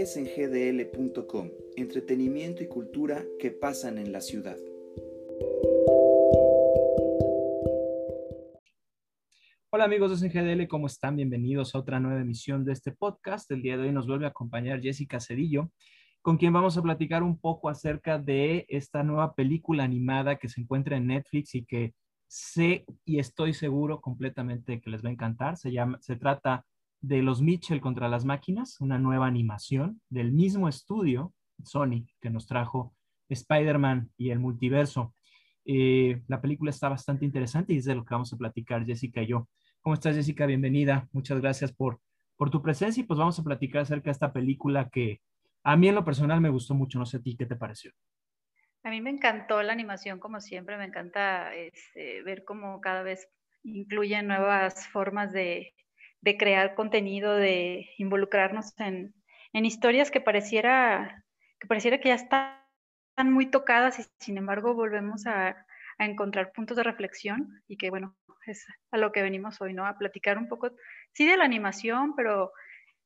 es en gdl.com, entretenimiento y cultura que pasan en la ciudad. Hola amigos de SNGDL, ¿cómo están? Bienvenidos a otra nueva emisión de este podcast. El día de hoy nos vuelve a acompañar Jessica Cedillo, con quien vamos a platicar un poco acerca de esta nueva película animada que se encuentra en Netflix y que sé y estoy seguro completamente que les va a encantar. Se, llama, se trata de los Mitchell contra las máquinas, una nueva animación del mismo estudio, Sony, que nos trajo Spider-Man y el multiverso. Eh, la película está bastante interesante y es de lo que vamos a platicar Jessica y yo. ¿Cómo estás Jessica? Bienvenida. Muchas gracias por, por tu presencia y pues vamos a platicar acerca de esta película que a mí en lo personal me gustó mucho. No sé a ti, ¿qué te pareció? A mí me encantó la animación, como siempre, me encanta este, ver cómo cada vez incluyen nuevas formas de, de crear contenido, de involucrarnos en, en historias que pareciera, que pareciera que ya están muy tocadas y sin embargo volvemos a, a, encontrar puntos de reflexión y que bueno, es a lo que venimos hoy, ¿no? A platicar un poco, sí, de la animación, pero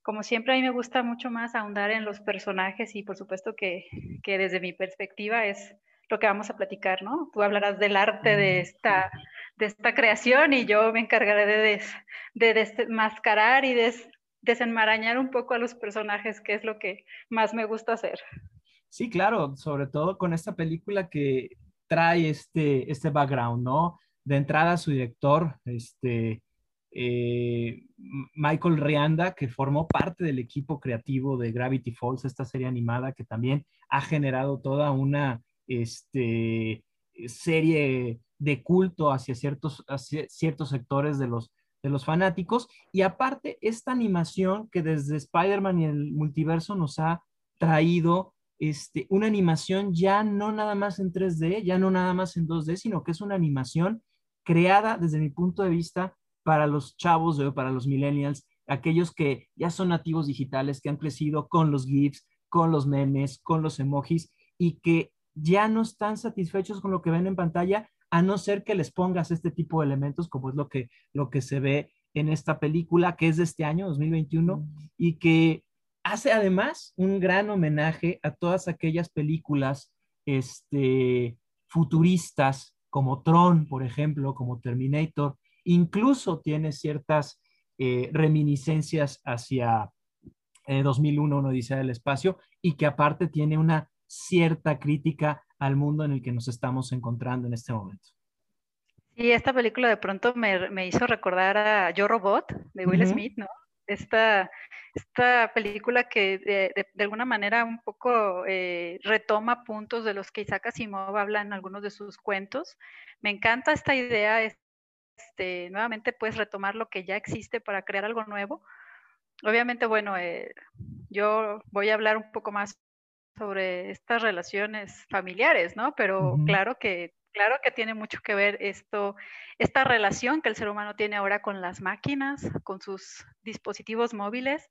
como siempre a mí me gusta mucho más ahondar en los personajes y por supuesto que, que desde mi perspectiva es lo que vamos a platicar, ¿no? Tú hablarás del arte de esta, de esta creación y yo me encargaré de, des, de desmascarar y des, desenmarañar un poco a los personajes, que es lo que más me gusta hacer. Sí, claro, sobre todo con esta película que trae este, este background, ¿no? De entrada su director, este, eh, Michael Rianda, que formó parte del equipo creativo de Gravity Falls, esta serie animada que también ha generado toda una este, serie de culto hacia ciertos, ciertos sectores de los, de los fanáticos. Y aparte, esta animación que desde Spider-Man y el multiverso nos ha traído este, una animación ya no nada más en 3D, ya no nada más en 2D, sino que es una animación creada desde mi punto de vista para los chavos, para los millennials, aquellos que ya son nativos digitales, que han crecido con los GIFs, con los memes, con los emojis y que ya no están satisfechos con lo que ven en pantalla, a no ser que les pongas este tipo de elementos, como es lo que, lo que se ve en esta película, que es de este año, 2021, y que hace además un gran homenaje a todas aquellas películas este, futuristas, como Tron, por ejemplo, como Terminator, incluso tiene ciertas eh, reminiscencias hacia 2001, eh, una Odisea del Espacio, y que aparte tiene una cierta crítica al mundo en el que nos estamos encontrando en este momento. Sí, esta película de pronto me, me hizo recordar a Yo Robot de Will Smith, ¿no? Esta, esta película que de, de, alguna manera un poco eh, retoma puntos de los que Isaac Asimov habla en algunos de sus cuentos. Me encanta esta idea, este, nuevamente puedes retomar lo que ya existe para crear algo nuevo. Obviamente, bueno, eh, yo voy a hablar un poco más sobre estas relaciones familiares, ¿no? Pero claro que claro que tiene mucho que ver esto, esta relación que el ser humano tiene ahora con las máquinas, con sus dispositivos móviles,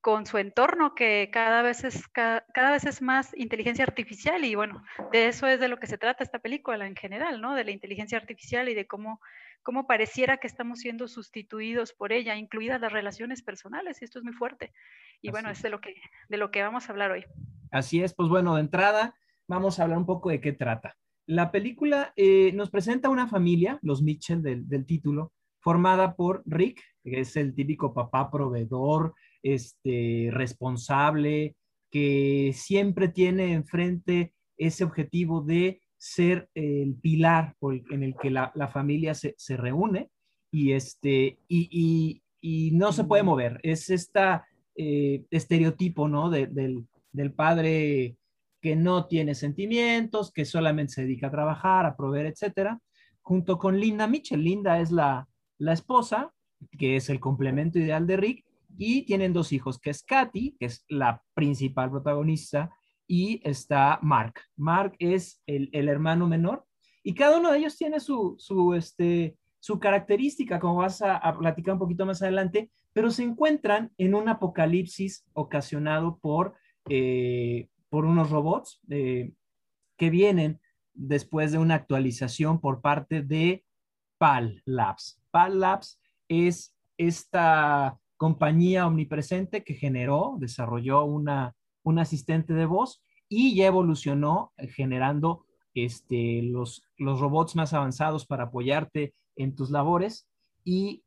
con su entorno que cada vez es cada, vez es más inteligencia artificial y bueno, de eso es de lo que se trata esta película en general, ¿no? De la inteligencia artificial y de cómo cómo pareciera que estamos siendo sustituidos por ella, incluidas las relaciones personales, y esto es muy fuerte. Y bueno, es de lo que de lo que vamos a hablar hoy. Así es, pues bueno, de entrada vamos a hablar un poco de qué trata. La película eh, nos presenta una familia, los Mitchell del, del, título, formada por Rick, que es el típico papá proveedor, este, responsable, que siempre tiene enfrente ese objetivo de ser el pilar en el que la, la familia se, se, reúne y, este, y, y, y, no se puede mover. Es esta eh, estereotipo, ¿no? De, del, del padre que no tiene sentimientos, que solamente se dedica a trabajar, a proveer, etcétera, junto con Linda Mitchell. Linda es la, la esposa, que es el complemento ideal de Rick, y tienen dos hijos, que es Katy, que es la principal protagonista, y está Mark. Mark es el, el hermano menor, y cada uno de ellos tiene su, su, este, su característica, como vas a, a platicar un poquito más adelante, pero se encuentran en un apocalipsis ocasionado por eh, por unos robots eh, que vienen después de una actualización por parte de PAL Labs. PAL Labs es esta compañía omnipresente que generó, desarrolló una un asistente de voz y ya evolucionó eh, generando este, los, los robots más avanzados para apoyarte en tus labores y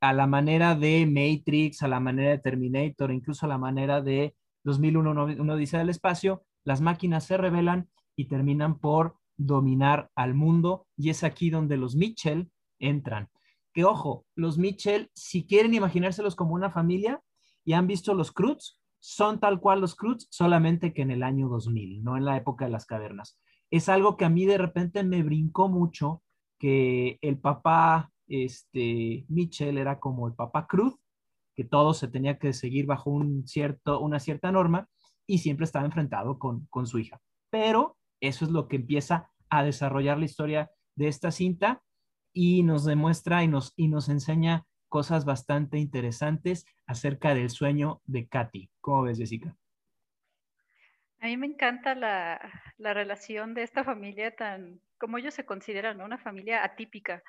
a la manera de Matrix, a la manera de Terminator, incluso a la manera de 2001, uno dice del espacio, las máquinas se rebelan y terminan por dominar al mundo y es aquí donde los Mitchell entran. Que ojo, los Mitchell, si quieren imaginárselos como una familia y han visto los Cruz, son tal cual los Cruz, solamente que en el año 2000, no en la época de las cavernas. Es algo que a mí de repente me brincó mucho que el papá este, Mitchell era como el papá Cruz, que todo se tenía que seguir bajo un cierto, una cierta norma y siempre estaba enfrentado con, con su hija. Pero eso es lo que empieza a desarrollar la historia de esta cinta y nos demuestra y nos, y nos enseña cosas bastante interesantes acerca del sueño de Katy. ¿Cómo ves, Jessica? A mí me encanta la, la relación de esta familia tan, como ellos se consideran, una familia atípica.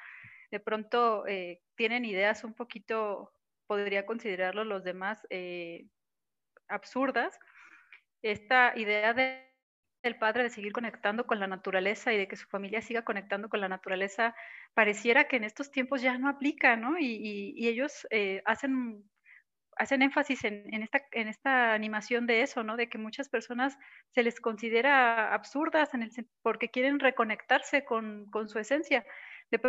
De pronto eh, tienen ideas un poquito, podría considerarlo los demás, eh, absurdas. Esta idea de el padre de seguir conectando con la naturaleza y de que su familia siga conectando con la naturaleza, pareciera que en estos tiempos ya no aplica, ¿no? Y, ellos eh, hacen, hacen énfasis en, esta, en esta animación de eso, ¿no? De que muchas personas se les considera absurdas en el, porque quieren reconectarse con, su esencia. De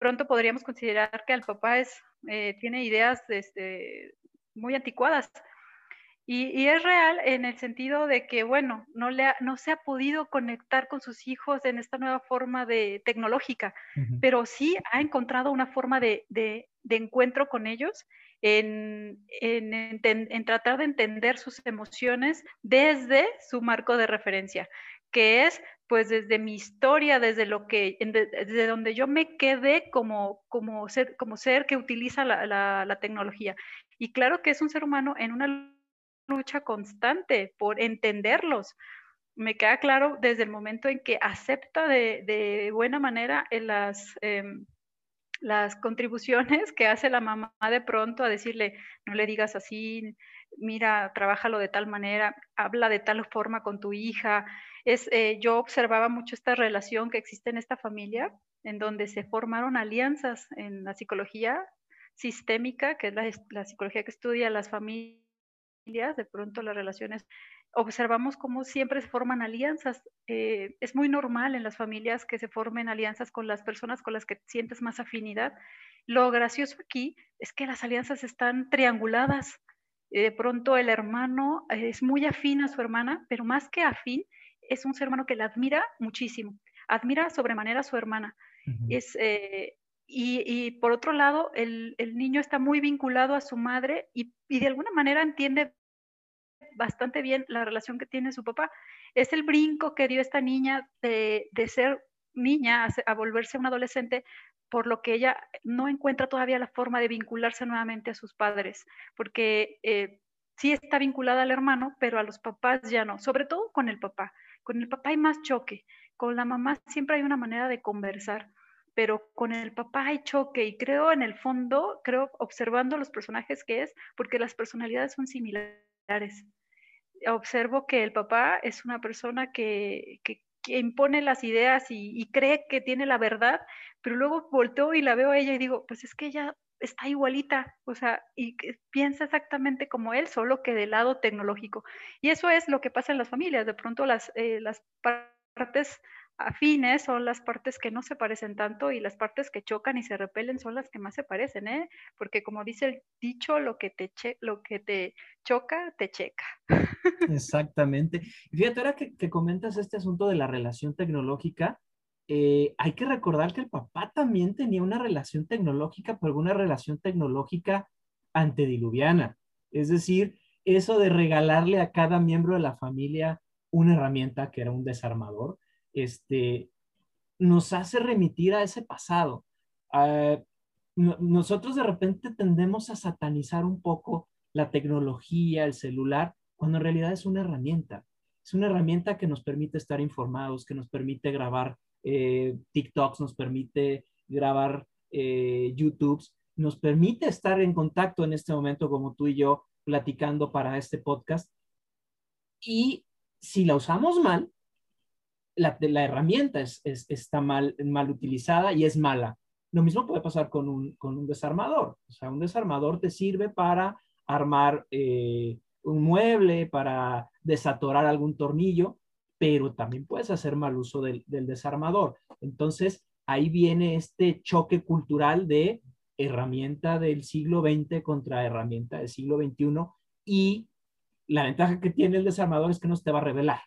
pronto podríamos considerar que el papá es, eh, tiene ideas este, muy anticuadas, y, es real en el sentido de que, bueno, no, le no se ha podido conectar con sus hijos en esta nueva forma de tecnológica, pero sí ha encontrado una forma de, de, encuentro con ellos, en, en, en, tratar de entender sus emociones desde su marco de referencia, que es pues desde mi historia, desde lo que, desde donde yo me quedé como, como, ser, como ser que utiliza la, la, tecnología. Y claro que es un ser humano en una lucha constante por entenderlos. Me queda claro desde el momento en que acepta de, buena manera en las, em, las contribuciones que hace la mamá de pronto a decirle, no le digas así, mira, trabájalo de tal manera, habla de tal forma con tu hija. Es, eh, yo observaba mucho esta relación que existe en esta familia, en donde se formaron alianzas en la psicología sistémica, que es la, la psicología que estudia las familias de pronto las relaciones, observamos cómo siempre se forman alianzas. Eh, es muy normal en las familias que se formen alianzas con las personas con las que sientes más afinidad. Lo gracioso aquí es que las alianzas están trianguladas. Eh, de pronto el hermano es muy afín a su hermana, pero más que afín, es un ser humano que la admira muchísimo. Admira sobremanera a su hermana. Es, eh, y, por otro lado, el, niño está muy vinculado a su madre y, de alguna manera entiende bastante bien la relación que tiene su papá. Es el brinco que dio esta niña de, ser niña a, volverse una adolescente, por lo que ella no encuentra todavía la forma de vincularse nuevamente a sus padres, porque eh, sí está vinculada al hermano, pero a los papás ya no, sobre todo con el papá. Con el papá hay más choque, con la mamá siempre hay una manera de conversar pero con el papá hay choque y creo en el fondo, creo observando los personajes que es, porque las personalidades son similares. Observo que el papá es una persona que, que, impone las ideas y, cree que tiene la verdad, pero luego volteo y la veo a ella y digo, pues es que ella está igualita, o sea, y piensa exactamente como él, solo que del lado tecnológico. Y eso es lo que pasa en las familias, de pronto las, eh, las partes afines son las partes que no se parecen tanto y las partes que chocan y se repelen son las que más se parecen, ¿eh? Porque como dice el dicho, lo que te, lo que te choca, te checa. Exactamente. fíjate, ahora que, comentas este asunto de la relación tecnológica, eh, hay que recordar que el papá también tenía una relación tecnológica, pero una relación tecnológica antediluviana. Es decir, eso de regalarle a cada miembro de la familia una herramienta que era un desarmador, este, nos hace remitir a ese pasado. Ah, nosotros de repente tendemos a satanizar un poco la tecnología, el celular, cuando en realidad es una herramienta. Es una herramienta que nos permite estar informados, que nos permite grabar eh, TikToks, nos permite grabar eh, YouTubes, nos permite estar en contacto en este momento como tú y yo platicando para este podcast. Y si la usamos mal, la, herramienta es, está mal, mal utilizada y es mala. Lo mismo puede pasar con un, con un desarmador. O sea, un desarmador te sirve para armar eh, un mueble, para desatorar algún tornillo, pero también puedes hacer mal uso del, desarmador. Entonces, ahí viene este choque cultural de herramienta del siglo XX contra herramienta del siglo XXI y la ventaja que tiene el desarmador es que no te va a revelar,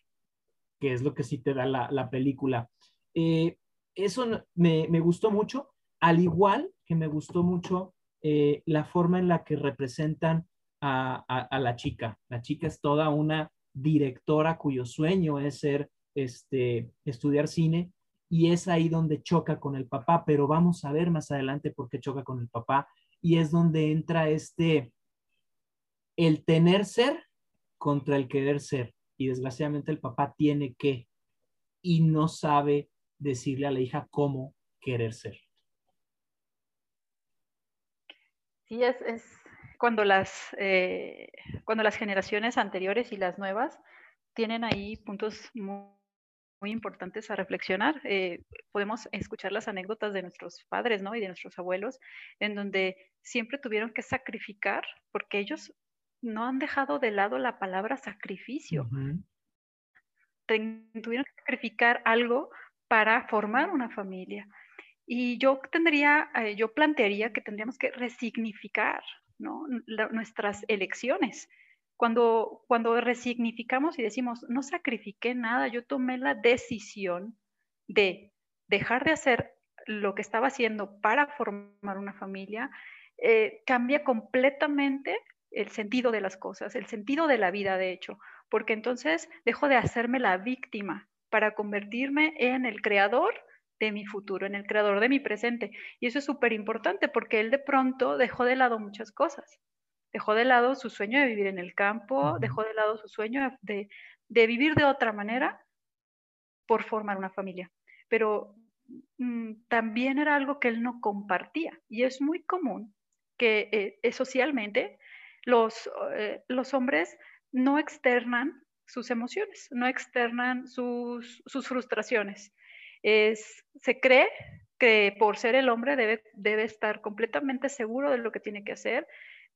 que es lo que sí te da la, película. Eh, eso me, gustó mucho, al igual que me gustó mucho eh, la forma en la que representan a, la chica. La chica es toda una directora cuyo sueño es ser, este, estudiar cine y es ahí donde choca con el papá, pero vamos a ver más adelante por qué choca con el papá y es donde entra este, el tener ser contra el querer ser y desgraciadamente el papá tiene que y no sabe decirle a la hija cómo querer ser. Sí, es, es cuando, las, eh, cuando las generaciones anteriores y las nuevas tienen ahí puntos muy muy importantes a reflexionar. Eh, podemos escuchar las anécdotas de nuestros padres ¿no? y de nuestros abuelos, en donde siempre tuvieron que sacrificar, porque ellos no han dejado de lado la palabra sacrificio. Tuvieron que sacrificar algo para formar una familia. Y yo tendría, eh, yo plantearía que tendríamos que resignificar nuestras elecciones. Cuando, cuando resignificamos y decimos, no sacrifiqué nada, yo tomé la decisión de dejar de hacer lo que estaba haciendo para formar una familia, eh, cambia completamente el sentido de las cosas, el sentido de la vida, de hecho, porque entonces dejo de hacerme la víctima para convertirme en el creador de mi futuro, en el creador de mi presente. Y eso es súper importante porque él de pronto dejó de lado muchas cosas dejó de lado su sueño de vivir en el campo, dejó de lado su sueño de, vivir de otra manera por formar una familia. Pero mm, también era algo que él no compartía y es muy común que eh, socialmente los, eh, los hombres no externan sus emociones, no externan sus, sus frustraciones. Es, se cree que por ser el hombre debe, debe estar completamente seguro de lo que tiene que hacer,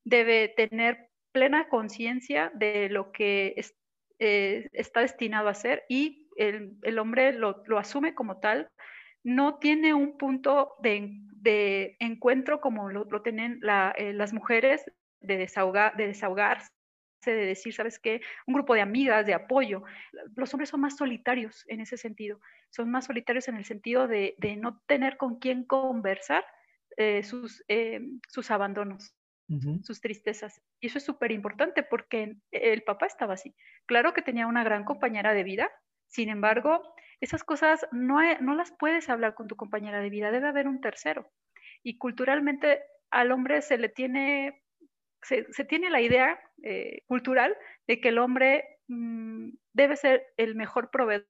debe tener plena conciencia de lo que eh, está destinado a hacer y el, hombre lo, asume como tal. No tiene un punto de, encuentro como lo, tienen eh, las mujeres de, desahogar, de desahogarse, de decir, ¿sabes qué? Un grupo de amigas, de apoyo. Los hombres son más solitarios en ese sentido. Son más solitarios en el sentido de, no tener con quién conversar eh, sus, sus abandonos sus tristezas. Y eso es súper importante porque el papá estaba así. Claro que tenía una gran compañera de vida, sin embargo, esas cosas no, no las puedes hablar con tu compañera de vida, debe haber un tercero. Y culturalmente al hombre se le tiene, se, tiene la idea eh, cultural de que el hombre mm, debe ser el mejor proveedor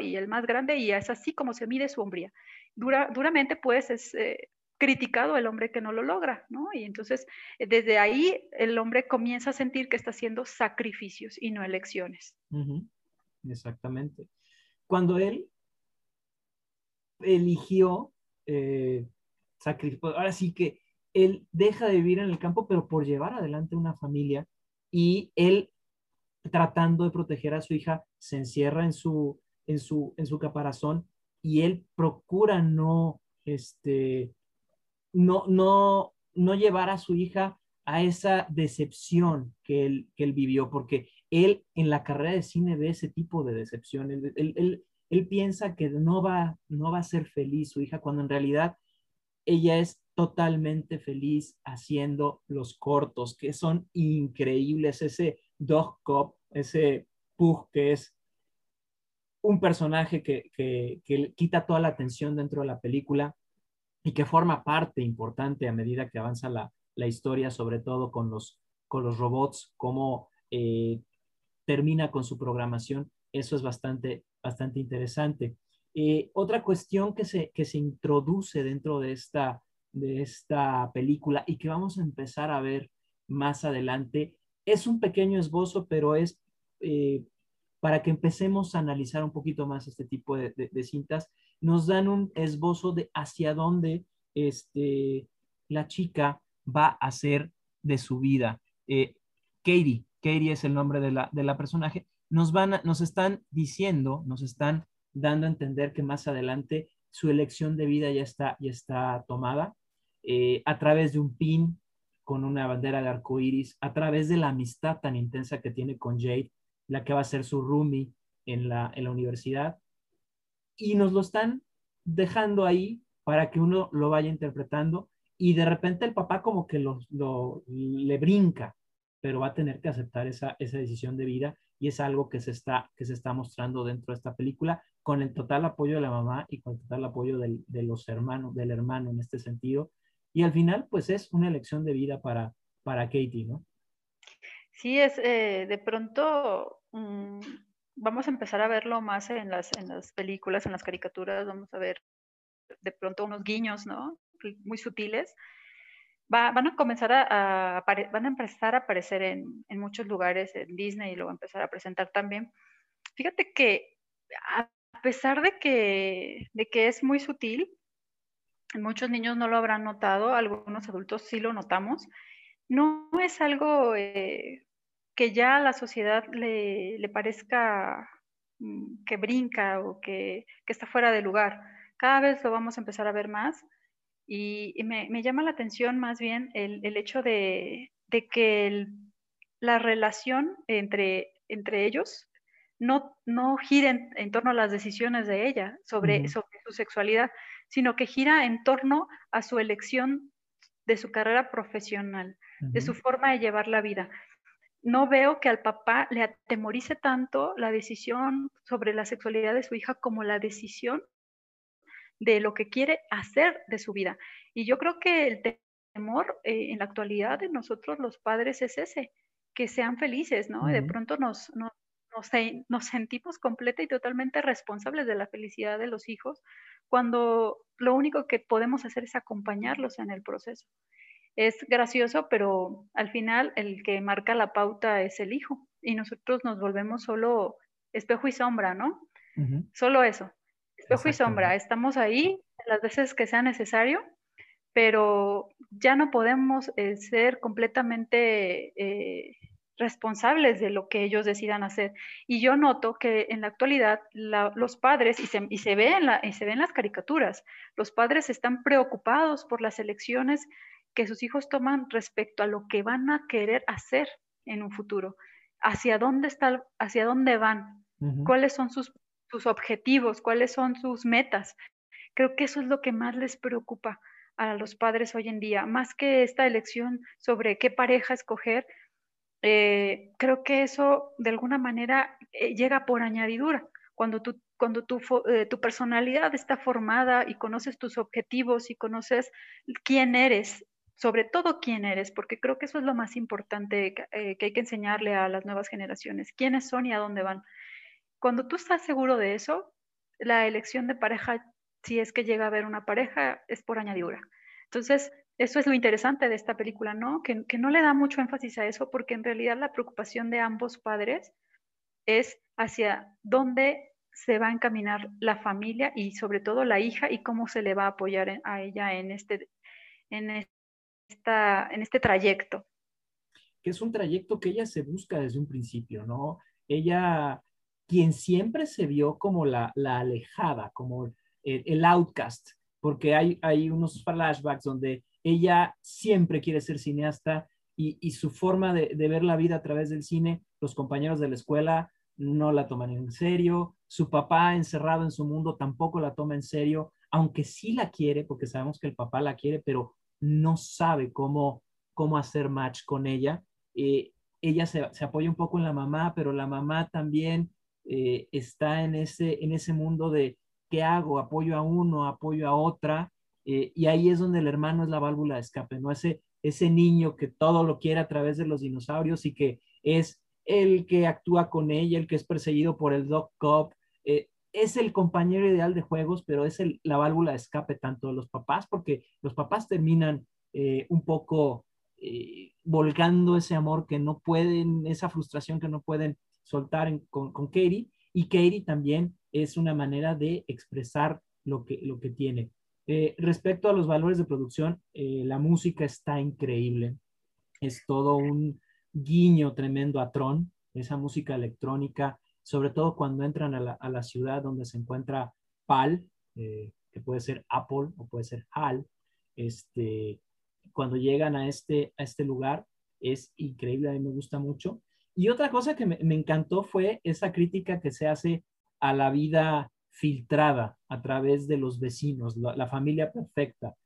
y el más grande y es así como se mide su hombría. Dura, duramente, pues, es, eh, criticado el hombre que no lo logra, ¿no? Y entonces eh, desde ahí el hombre comienza a sentir que está haciendo sacrificios y no elecciones. Exactamente. Cuando él eligió eh, sacrificio, ahora sí que él deja de vivir en el campo, pero por llevar adelante una familia y él tratando de proteger a su hija se encierra en su, en su, en su caparazón y él procura no, este, no, no, no llevar a su hija a esa decepción que él, que él vivió, porque él en la carrera de cine ve ese tipo de decepción. Él, piensa que no va, no va a ser feliz su hija, cuando en realidad ella es totalmente feliz haciendo los cortos, que son increíbles. Ese Dog Cop, ese Pug, que es un personaje que, que, que quita toda la atención dentro de la película y que forma parte importante a medida que avanza la, historia, sobre todo con los, con los robots, cómo eh, termina con su programación. Eso es bastante, bastante interesante. Eh, otra cuestión que se, que se introduce dentro de esta, de esta película y que vamos a empezar a ver más adelante es un pequeño esbozo, pero es eh, para que empecemos a analizar un poquito más este tipo de, cintas, nos dan un esbozo de hacia dónde este, la chica va a ser de su vida. Eh, Katie, Katie es el nombre de la, de la personaje, nos, van nos están diciendo, nos están dando a entender que más adelante su elección de vida ya está, ya está tomada eh, a través de un pin con una bandera de arco iris, a través de la amistad tan intensa que tiene con Jade, la que va a ser su roomie en la, en la universidad. Y nos lo están dejando ahí para que uno lo vaya interpretando y de repente el papá como que lo, lo, le brinca, pero va a tener que aceptar esa, esa decisión de vida y es algo que se, está, que se está mostrando dentro de esta película con el total apoyo de la mamá y con el total apoyo del, de los hermanos, del hermano en este sentido. Y al final, pues es una elección de vida para, para Katie, ¿no? Sí, es eh, de pronto mm, vamos a empezar a verlo más en las, en las películas, en las caricaturas, vamos a ver de pronto unos guiños, ¿no? Muy sutiles. van a comenzar a, van a empezar a aparecer en, en, muchos lugares, en Disney y lo va a empezar a presentar también. Fíjate que pesar de que, de que es muy sutil, muchos niños no lo habrán notado, algunos adultos sí lo notamos, no es algo eh, que ya a la sociedad le, le parezca mm, que brinca o que, que, está fuera de lugar. Cada vez lo vamos a empezar a ver más y, me, llama la atención más bien el, el hecho de, de que la relación entre, entre ellos no, no gira en, torno a las decisiones de ella sobre, sobre su sexualidad, sino que gira en torno a su elección de su carrera profesional, de su forma de llevar la vida. No veo que al papá le atemorice tanto la decisión sobre la sexualidad de su hija como la decisión de lo que quiere hacer de su vida. Y yo creo que el temor eh, en la actualidad de nosotros los padres es ese, que sean felices, ¿no? De pronto nos, nos, nos, sentimos completa y totalmente responsables de la felicidad de los hijos cuando lo único que podemos hacer es acompañarlos en el proceso es gracioso, pero al final el que marca la pauta es el hijo y nosotros nos volvemos solo espejo y sombra, ¿no? Solo eso, espejo y sombra. Estamos ahí las veces que sea necesario, pero ya no podemos eh, ser completamente eh, responsables de lo que ellos decidan hacer. Y yo noto que en la actualidad los padres, y se, y se ve en la, y se ven las caricaturas, los padres están preocupados por las elecciones que sus hijos toman respecto a lo que van a querer hacer en un futuro, hacia dónde está, hacia dónde van, cuáles son sus, sus objetivos, cuáles son sus metas. Creo que eso es lo que más les preocupa a los padres hoy en día, más que esta elección sobre qué pareja escoger. Eh, creo que eso de alguna manera eh, llega por añadidura. Cuando, tú, cuando tu, eh, tu personalidad está formada y conoces tus objetivos y conoces quién eres sobre todo quién eres, porque creo que eso es lo más importante que, hay que enseñarle a las nuevas generaciones, quiénes son y a dónde van. Cuando tú estás seguro de eso, la elección de pareja, si es que llega a haber una pareja, es por añadidura. Entonces, eso es lo interesante de esta película, ¿no? Que, no le da mucho énfasis a eso, porque en realidad la preocupación de ambos padres es hacia dónde se va a encaminar la familia y sobre todo la hija y cómo se le va a apoyar a ella en este, en este en este trayecto. Que es un trayecto que ella se busca desde un principio, ¿no? Ella, quien siempre se vio como la, la alejada, como el, outcast, porque hay, hay unos flashbacks donde ella siempre quiere ser cineasta y, y su forma de, de, ver la vida a través del cine, los compañeros de la escuela no la toman en serio, su papá encerrado en su mundo tampoco la toma en serio, aunque sí la quiere, porque sabemos que el papá la quiere, pero no sabe cómo, cómo hacer match con ella. Eh, ella se, apoya un poco en la mamá, pero la mamá también eh, está en ese, en ese mundo de qué hago, apoyo a uno, apoyo a otra, eh, y ahí es donde el hermano es la válvula de escape, ¿no? Ese, ese niño que todo lo quiere a través de los dinosaurios y que es el que actúa con ella, el que es perseguido por el Doc Cop, es el compañero ideal de juegos, pero es la válvula de escape tanto de los papás, porque los papás terminan eh, un poco eh, volcando ese amor que no pueden, esa frustración que no pueden soltar con, con Katie y Katie también es una manera de expresar lo que, lo que tiene. Eh, respecto a los valores de producción, eh, la música está increíble. Es todo un guiño tremendo a Tron, esa música electrónica, sobre todo cuando entran a la, a la ciudad donde se encuentra PAL, eh, que puede ser Apple o puede ser HAL. Este, cuando llegan a este, a este lugar, es increíble, a mí me gusta mucho. Y otra cosa que me, me encantó fue esa crítica que se hace a la vida filtrada a través de los vecinos, la, familia perfecta.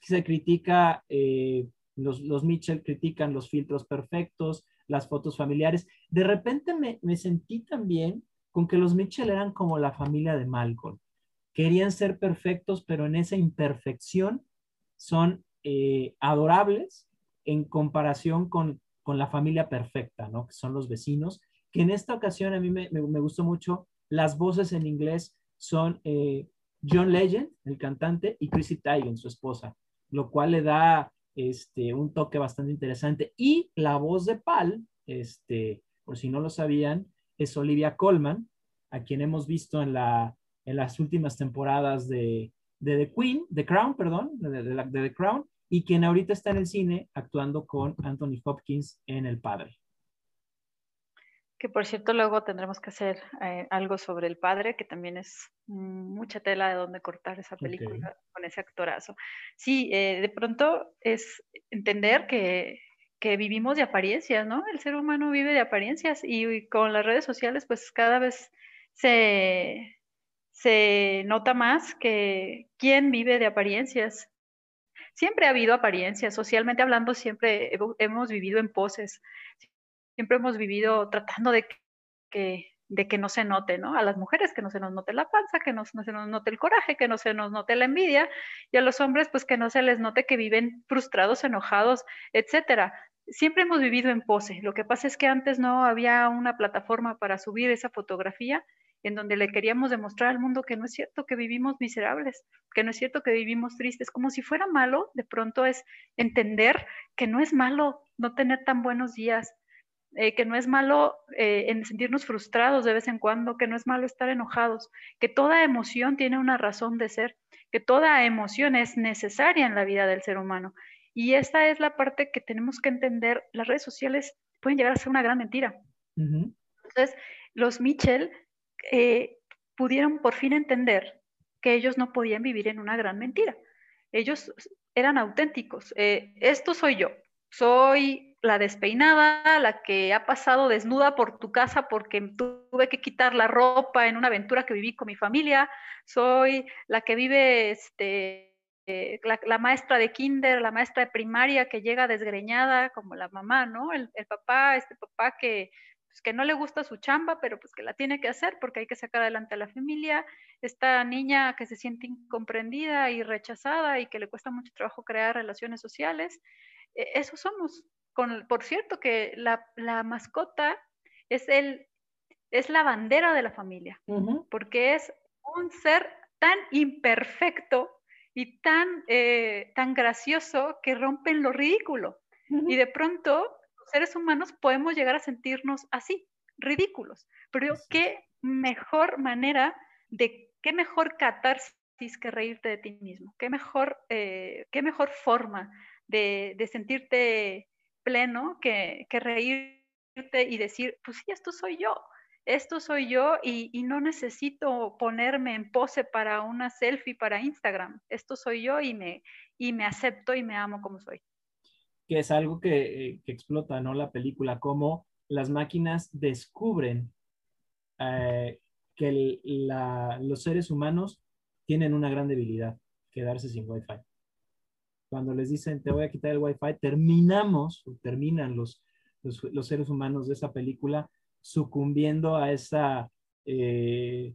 Se critica, eh, los, los, Mitchell critican los filtros perfectos, las fotos familiares. De repente me, me, sentí también con que los Mitchell eran como la familia de Malcolm. Querían ser perfectos, pero en esa imperfección son eh, adorables en comparación con, con, la familia perfecta, ¿no? Que son los vecinos, que en esta ocasión a mí me, me, me gustó mucho las voces en inglés son eh, John Legend, el cantante, y Chrissy Teigen, su esposa, lo cual le da este, un toque bastante interesante. Y la voz de Pal, este, por si no lo sabían, es Olivia Colman, a quien hemos visto en, la, en las últimas temporadas de, The Queen, The Crown, perdón, de The Crown, y quien ahorita está en el cine actuando con Anthony Hopkins en El Padre. Que por cierto, luego tendremos que hacer eh, algo sobre el padre, que también es mucha tela de donde cortar esa película con ese actorazo. Sí, eh, de pronto es entender que, que, vivimos de apariencias, ¿no? El ser humano vive de apariencias y, con las redes sociales, pues cada vez se, se nota más que quién vive de apariencias. Siempre ha habido apariencias, socialmente hablando, siempre hemos vivido en poses siempre hemos vivido tratando de que, no se note, ¿no? A las mujeres que no se nos note la panza, que no, no, se nos note el coraje, que no se nos note la envidia, y a los hombres, pues que no se les note que viven frustrados, enojados, etcétera. Siempre hemos vivido en pose. Lo que pasa es que antes no había una plataforma para subir esa fotografía en donde le queríamos demostrar al mundo que no es cierto que vivimos miserables, que no es cierto que vivimos tristes, como si fuera malo, de pronto es entender que no es malo no tener tan buenos días, eh, que no es malo eh, en sentirnos frustrados de vez en cuando, que no es malo estar enojados, que toda emoción tiene una razón de ser, que toda emoción es necesaria en la vida del ser humano. Y esta es la parte que tenemos que entender. Las redes sociales pueden llegar a ser una gran mentira. Entonces, los Mitchell eh, pudieron por fin entender que ellos no podían vivir en una gran mentira. Ellos eran auténticos. esto soy yo. Soy la despeinada, la que ha pasado desnuda por tu casa porque tuve que quitar la ropa en una aventura que viví con mi familia, soy la que vive este, eh, la, maestra de kinder, la maestra de primaria que llega desgreñada como la mamá, ¿no? El, papá, este papá que, pues, que no le gusta su chamba, pero pues que la tiene que hacer porque hay que sacar adelante a la familia, esta niña que se siente incomprendida y rechazada y que le cuesta mucho trabajo crear relaciones sociales. E, eso somos, por cierto, que la, mascota es, el, es la bandera de la familia, porque es un ser tan imperfecto y tan, eh, tan gracioso que rompen lo ridículo. Y de pronto, los seres humanos podemos llegar a sentirnos así, ridículos. Pero qué mejor manera de, qué mejor catarsis que reírte de ti mismo, qué mejor, eh, qué mejor forma de, de sentirte pleno que, reírte y decir, pues sí, esto soy yo, esto soy yo y, no necesito ponerme en pose para una selfie para Instagram, esto soy yo y me, y me acepto y me amo como soy. Que es algo que, explota, ¿no? La película, cómo las máquinas descubren eh, que los seres humanos tienen una gran debilidad, quedarse sin wifi cuando les dicen te voy a quitar el wifi, terminamos, terminan los, los, seres humanos de esa película sucumbiendo a esa eh,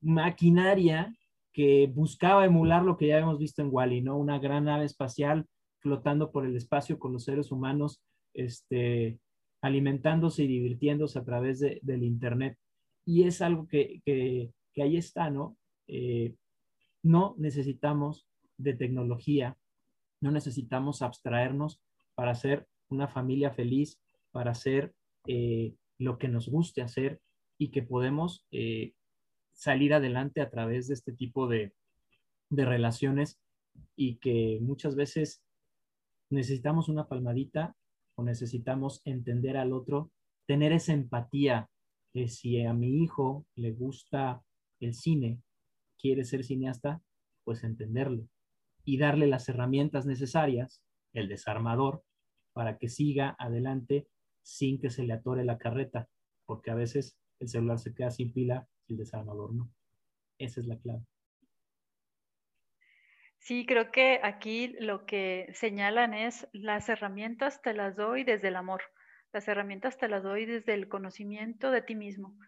maquinaria que buscaba emular lo que ya hemos visto en Wally, ¿no? Una gran nave espacial flotando por el espacio con los seres humanos, este, alimentándose y divirtiéndose a través del Internet. Y es algo que, ahí está, ¿no? Eh, no necesitamos de tecnología no necesitamos abstraernos para ser una familia feliz, para ser eh, lo que nos guste hacer y que podemos eh, salir adelante a través de este tipo de, de relaciones y que muchas veces necesitamos una palmadita o necesitamos entender al otro, tener esa empatía que si a mi hijo le gusta el cine, quiere ser cineasta, pues entenderlo y darle las herramientas necesarias, el desarmador, para que siga adelante sin que se le atore la carreta, porque a veces el celular se queda sin pila y el desarmador no. Esa es la clave. Sí, creo que aquí lo que señalan es las herramientas te las doy desde el amor, las herramientas te las doy desde el conocimiento de ti mismo.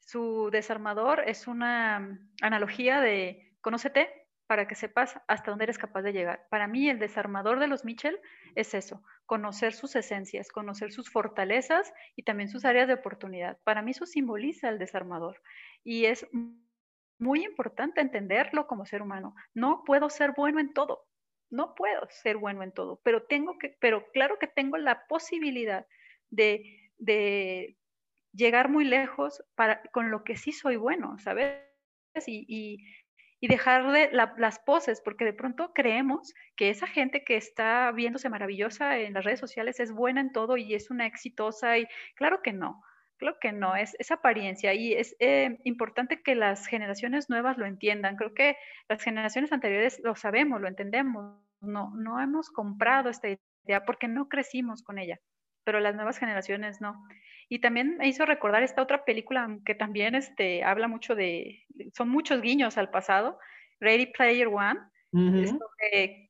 Su desarmador es una analogía de conócete, para que sepas hasta dónde eres capaz de llegar. Para mí, el desarmador de los Mitchell es eso, conocer sus esencias, conocer sus fortalezas y también sus áreas de oportunidad. Para mí eso simboliza el desarmador y es muy importante entenderlo como ser humano. No puedo ser bueno en todo, no puedo ser bueno en todo, pero tengo que, pero claro que tengo la posibilidad de, llegar muy lejos para, con lo que sí soy bueno, ¿sabes? y, y dejar de las poses, porque de pronto creemos que esa gente que está viéndose maravillosa en las redes sociales es buena en todo y es una exitosa y claro que no. Claro que no, es, esa apariencia y es eh, importante que las generaciones nuevas lo entiendan. Creo que las generaciones anteriores lo sabemos, lo entendemos, no, no hemos comprado esta idea porque no crecimos con ella, pero las nuevas generaciones no. Y también me hizo recordar esta otra película que también este, habla mucho de, son muchos guiños al pasado, Ready Player One,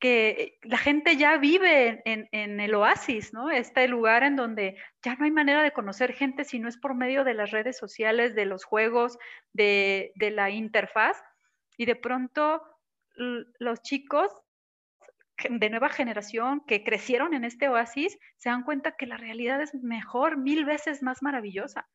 que la gente ya vive en, el oasis, ¿no? Este lugar en donde ya no hay manera de conocer gente si no es por medio de las redes sociales, de los juegos, de, de la interfaz. Y de pronto los chicos de nueva generación que crecieron en este oasis se dan cuenta que la realidad es mejor, mil veces más maravillosa,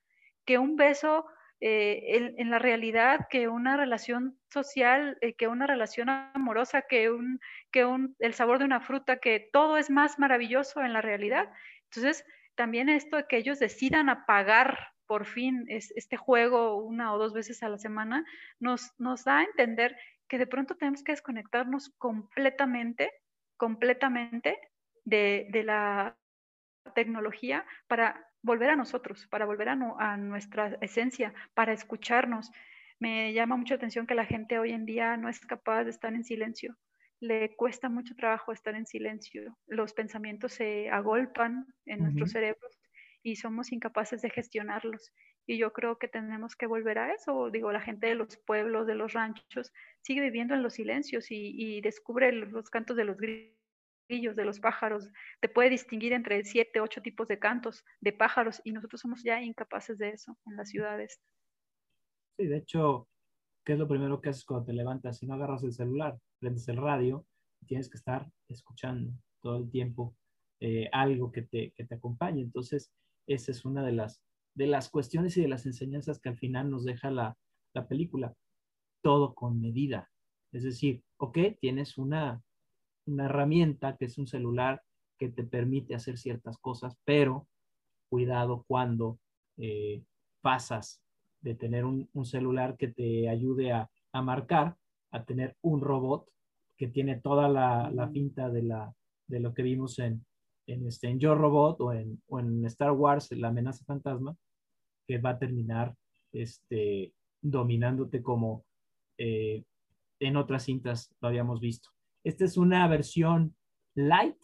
que un beso eh, en, la realidad, que una relación social, eh, que una relación amorosa, que, un, que un, el sabor de una fruta, que todo es más maravilloso en la realidad. Entonces, también esto de que ellos decidan apagar por fin es, este juego una o dos veces a la semana, nos, nos da a entender que de pronto tenemos que desconectarnos completamente completamente de, la tecnología para volver a nosotros, para volver a, nuestra esencia, para escucharnos. Me llama mucho atención que la gente hoy en día no es capaz de estar en silencio. Le cuesta mucho trabajo estar en silencio. Los pensamientos se agolpan en nuestros cerebros y somos incapaces de gestionarlos. Y yo creo que tenemos que volver a eso. Digo, la gente de los pueblos, de los ranchos, sigue viviendo en los silencios y, descubre los cantos de los grillos, de los pájaros. Te puede distinguir entre siete, ocho tipos de cantos de pájaros y nosotros somos ya incapaces de eso en las ciudades. Sí, de hecho, ¿qué es lo primero que haces cuando te levantas? Si no agarras el celular, prendes el radio, tienes que estar escuchando todo el tiempo eh, algo que te, que te acompañe. Entonces, esa es una de las de las cuestiones y de las enseñanzas que al final nos deja la, película. Todo con medida. Es decir, ok, tienes una, una herramienta que es un celular que te permite hacer ciertas cosas, pero cuidado cuando eh, pasas de tener un, celular que te ayude a, marcar a tener un robot que tiene toda la, la pinta de, la, de lo que vimos en, en, este, en Yo Robot o en, o en Star Wars, La amenaza fantasma, que va a terminar este, dominándote como eh, en otras cintas lo habíamos visto. Esta es una versión light,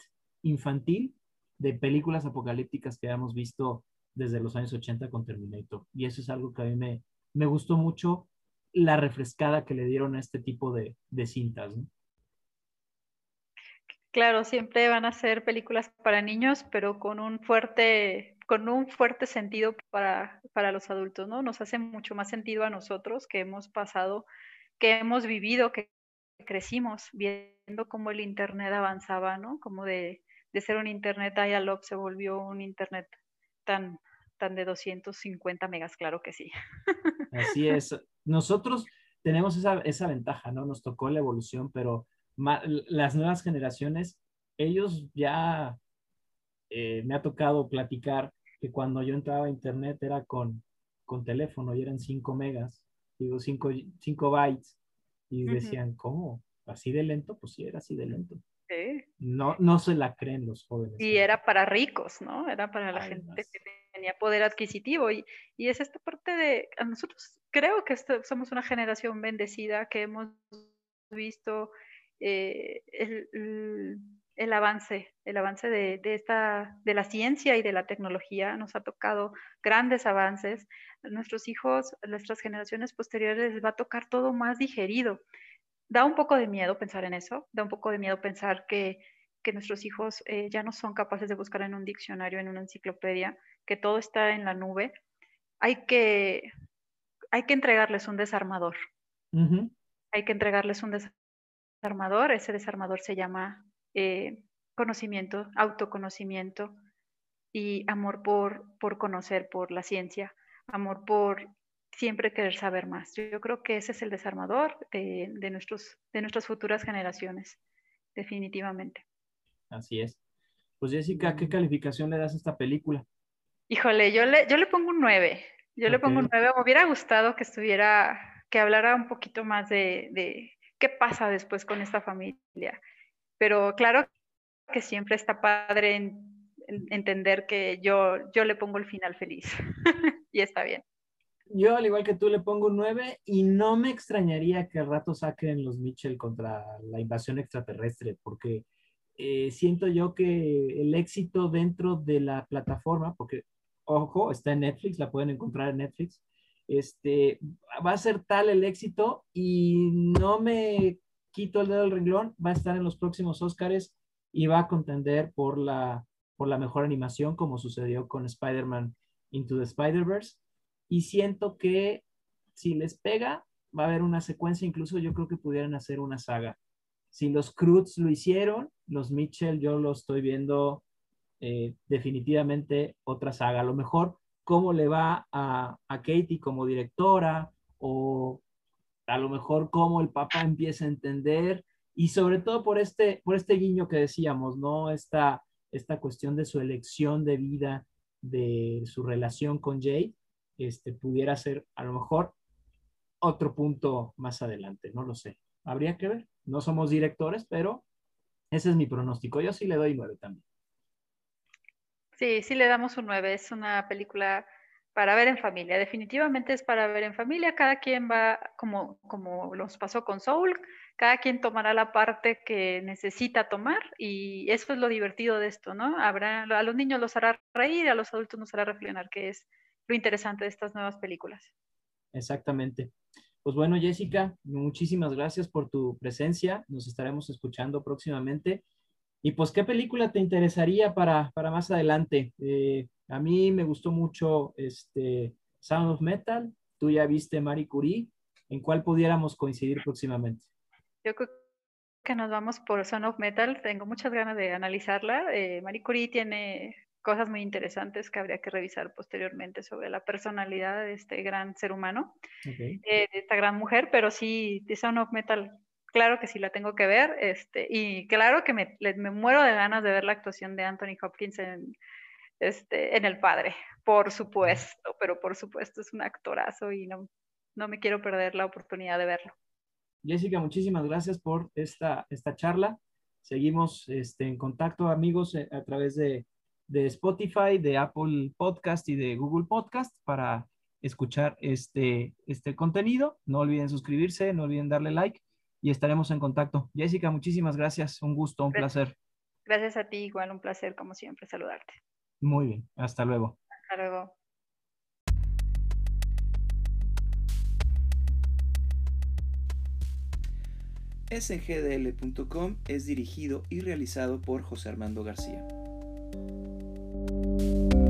infantil, de películas apocalípticas que habíamos visto desde los años 80 con Terminator. Y eso es algo que a mí me, me gustó mucho, la refrescada que le dieron a este tipo de, de cintas. Claro, siempre van a ser películas para niños, pero con un fuerte con un fuerte sentido para, para los adultos, ¿no? Nos hace mucho más sentido a nosotros que hemos pasado, que hemos vivido, que crecimos viendo cómo el Internet avanzaba, ¿no? Como de, de ser un Internet dial-up se volvió un Internet tan, tan de 250 megas, claro que sí. Así es. Nosotros tenemos esa, esa ventaja, ¿no? Nos tocó la evolución, pero las nuevas generaciones, ellos ya, eh, me ha tocado platicar que cuando yo entraba a internet era con, con teléfono y eran 5 megas, digo 5 bytes, y decían, ¿cómo? ¿Así de lento? Pues sí, era así de lento. No, no se la creen los jóvenes. Y era para ricos, ¿no? Era para la gente que tenía poder adquisitivo. Y, y, es esta parte de, a nosotros creo que somos una generación bendecida que hemos visto eh, el, el, avance, el avance de, de, esta, de la ciencia y de la tecnología. Nos ha tocado grandes avances. A nuestros hijos, a nuestras generaciones posteriores les va a tocar todo más digerido da un poco de miedo pensar en eso, da un poco de miedo pensar que, que nuestros hijos eh, ya no son capaces de buscar en un diccionario, en una enciclopedia, que todo está en la nube. Hay que, hay que entregarles un desarmador. Hay que entregarles un desarmador. Ese desarmador se llama eh, conocimiento, autoconocimiento y amor por, por conocer, por la ciencia, amor por siempre querer saber más. Yo, creo que ese es el desarmador de, nuestros, de nuestras futuras generaciones, definitivamente. Así es. Pues Jessica, ¿qué calificación le das a esta película? Híjole, yo le, yo le pongo un 9. Yo le pongo un 9. Me hubiera gustado que estuviera, que hablara un poquito más de, de qué pasa después con esta familia. Pero claro que siempre está padre entender que yo, yo le pongo el final feliz. y está bien yo, al igual que tú, le pongo un 9 y no me extrañaría que al rato saquen los Mitchell contra la invasión extraterrestre, porque eh, siento yo que el éxito dentro de la plataforma, porque, ojo, está en Netflix, la pueden encontrar en Netflix, este, va a ser tal el éxito y no me quito el dedo del renglón, va a estar en los próximos Oscars y va a contender por la, por la mejor animación, como sucedió con Spider-Man Into the Spider-Verse y siento que si les pega, va a haber una secuencia, incluso yo creo que pudieran hacer una saga. Si los Cruz lo hicieron, los Mitchell yo lo estoy viendo eh, definitivamente otra saga. A lo mejor cómo le va a, a Katie como directora o a lo mejor cómo el papá empieza a entender y sobre todo por este, por este guiño que decíamos, ¿no? Esta, esta cuestión de su elección de vida, de su relación con Jay, este, pudiera ser a lo mejor otro punto más adelante, no lo sé. Habría que ver. No somos directores, pero ese es mi pronóstico. Yo sí le doy nueve también. Sí, sí le damos un nueve. Es una película para ver en familia. Definitivamente es para ver en familia. Cada quien va, como, como los pasó con Soul, cada quien tomará la parte que necesita tomar y eso es lo divertido de esto, ¿no? Habrá, a los niños los hará reír, a los adultos nos hará reflexionar, que es lo interesante de estas nuevas películas. Exactamente. Pues bueno, Jessica, muchísimas gracias por tu presencia. Nos estaremos escuchando próximamente. Y pues, ¿qué película te interesaría para, para más adelante? Eh, a mí me gustó mucho este Sound of Metal. Tú ya viste Marie Curie. ¿En cuál pudiéramos coincidir próximamente? Yo creo que nos vamos por Sound of Metal. Tengo muchas ganas de analizarla. Eh, Marie Curie tiene cosas muy interesantes que habría que revisar posteriormente sobre la personalidad de este gran ser humano, eh, de esta gran mujer, pero sí, The Sound of Metal, claro que sí la tengo que ver, este, y claro que me, me muero de ganas de ver la actuación de Anthony Hopkins en, este, en El Padre, por supuesto, pero por supuesto es un actorazo y no, no me quiero perder la oportunidad de verlo. Jessica, muchísimas gracias por esta, esta charla. Seguimos este, en contacto, amigos, eh, a través de de Spotify, de Apple Podcast y de Google Podcast para escuchar este, este contenido. No olviden suscribirse, no olviden darle like y estaremos en contacto. Jessica, muchísimas gracias. Un gusto, un placer. Gracias a ti, igual un placer como siempre saludarte. Muy bien, hasta luego. Hasta luego. sgdl.com es dirigido y realizado por José Armando García. Thank you.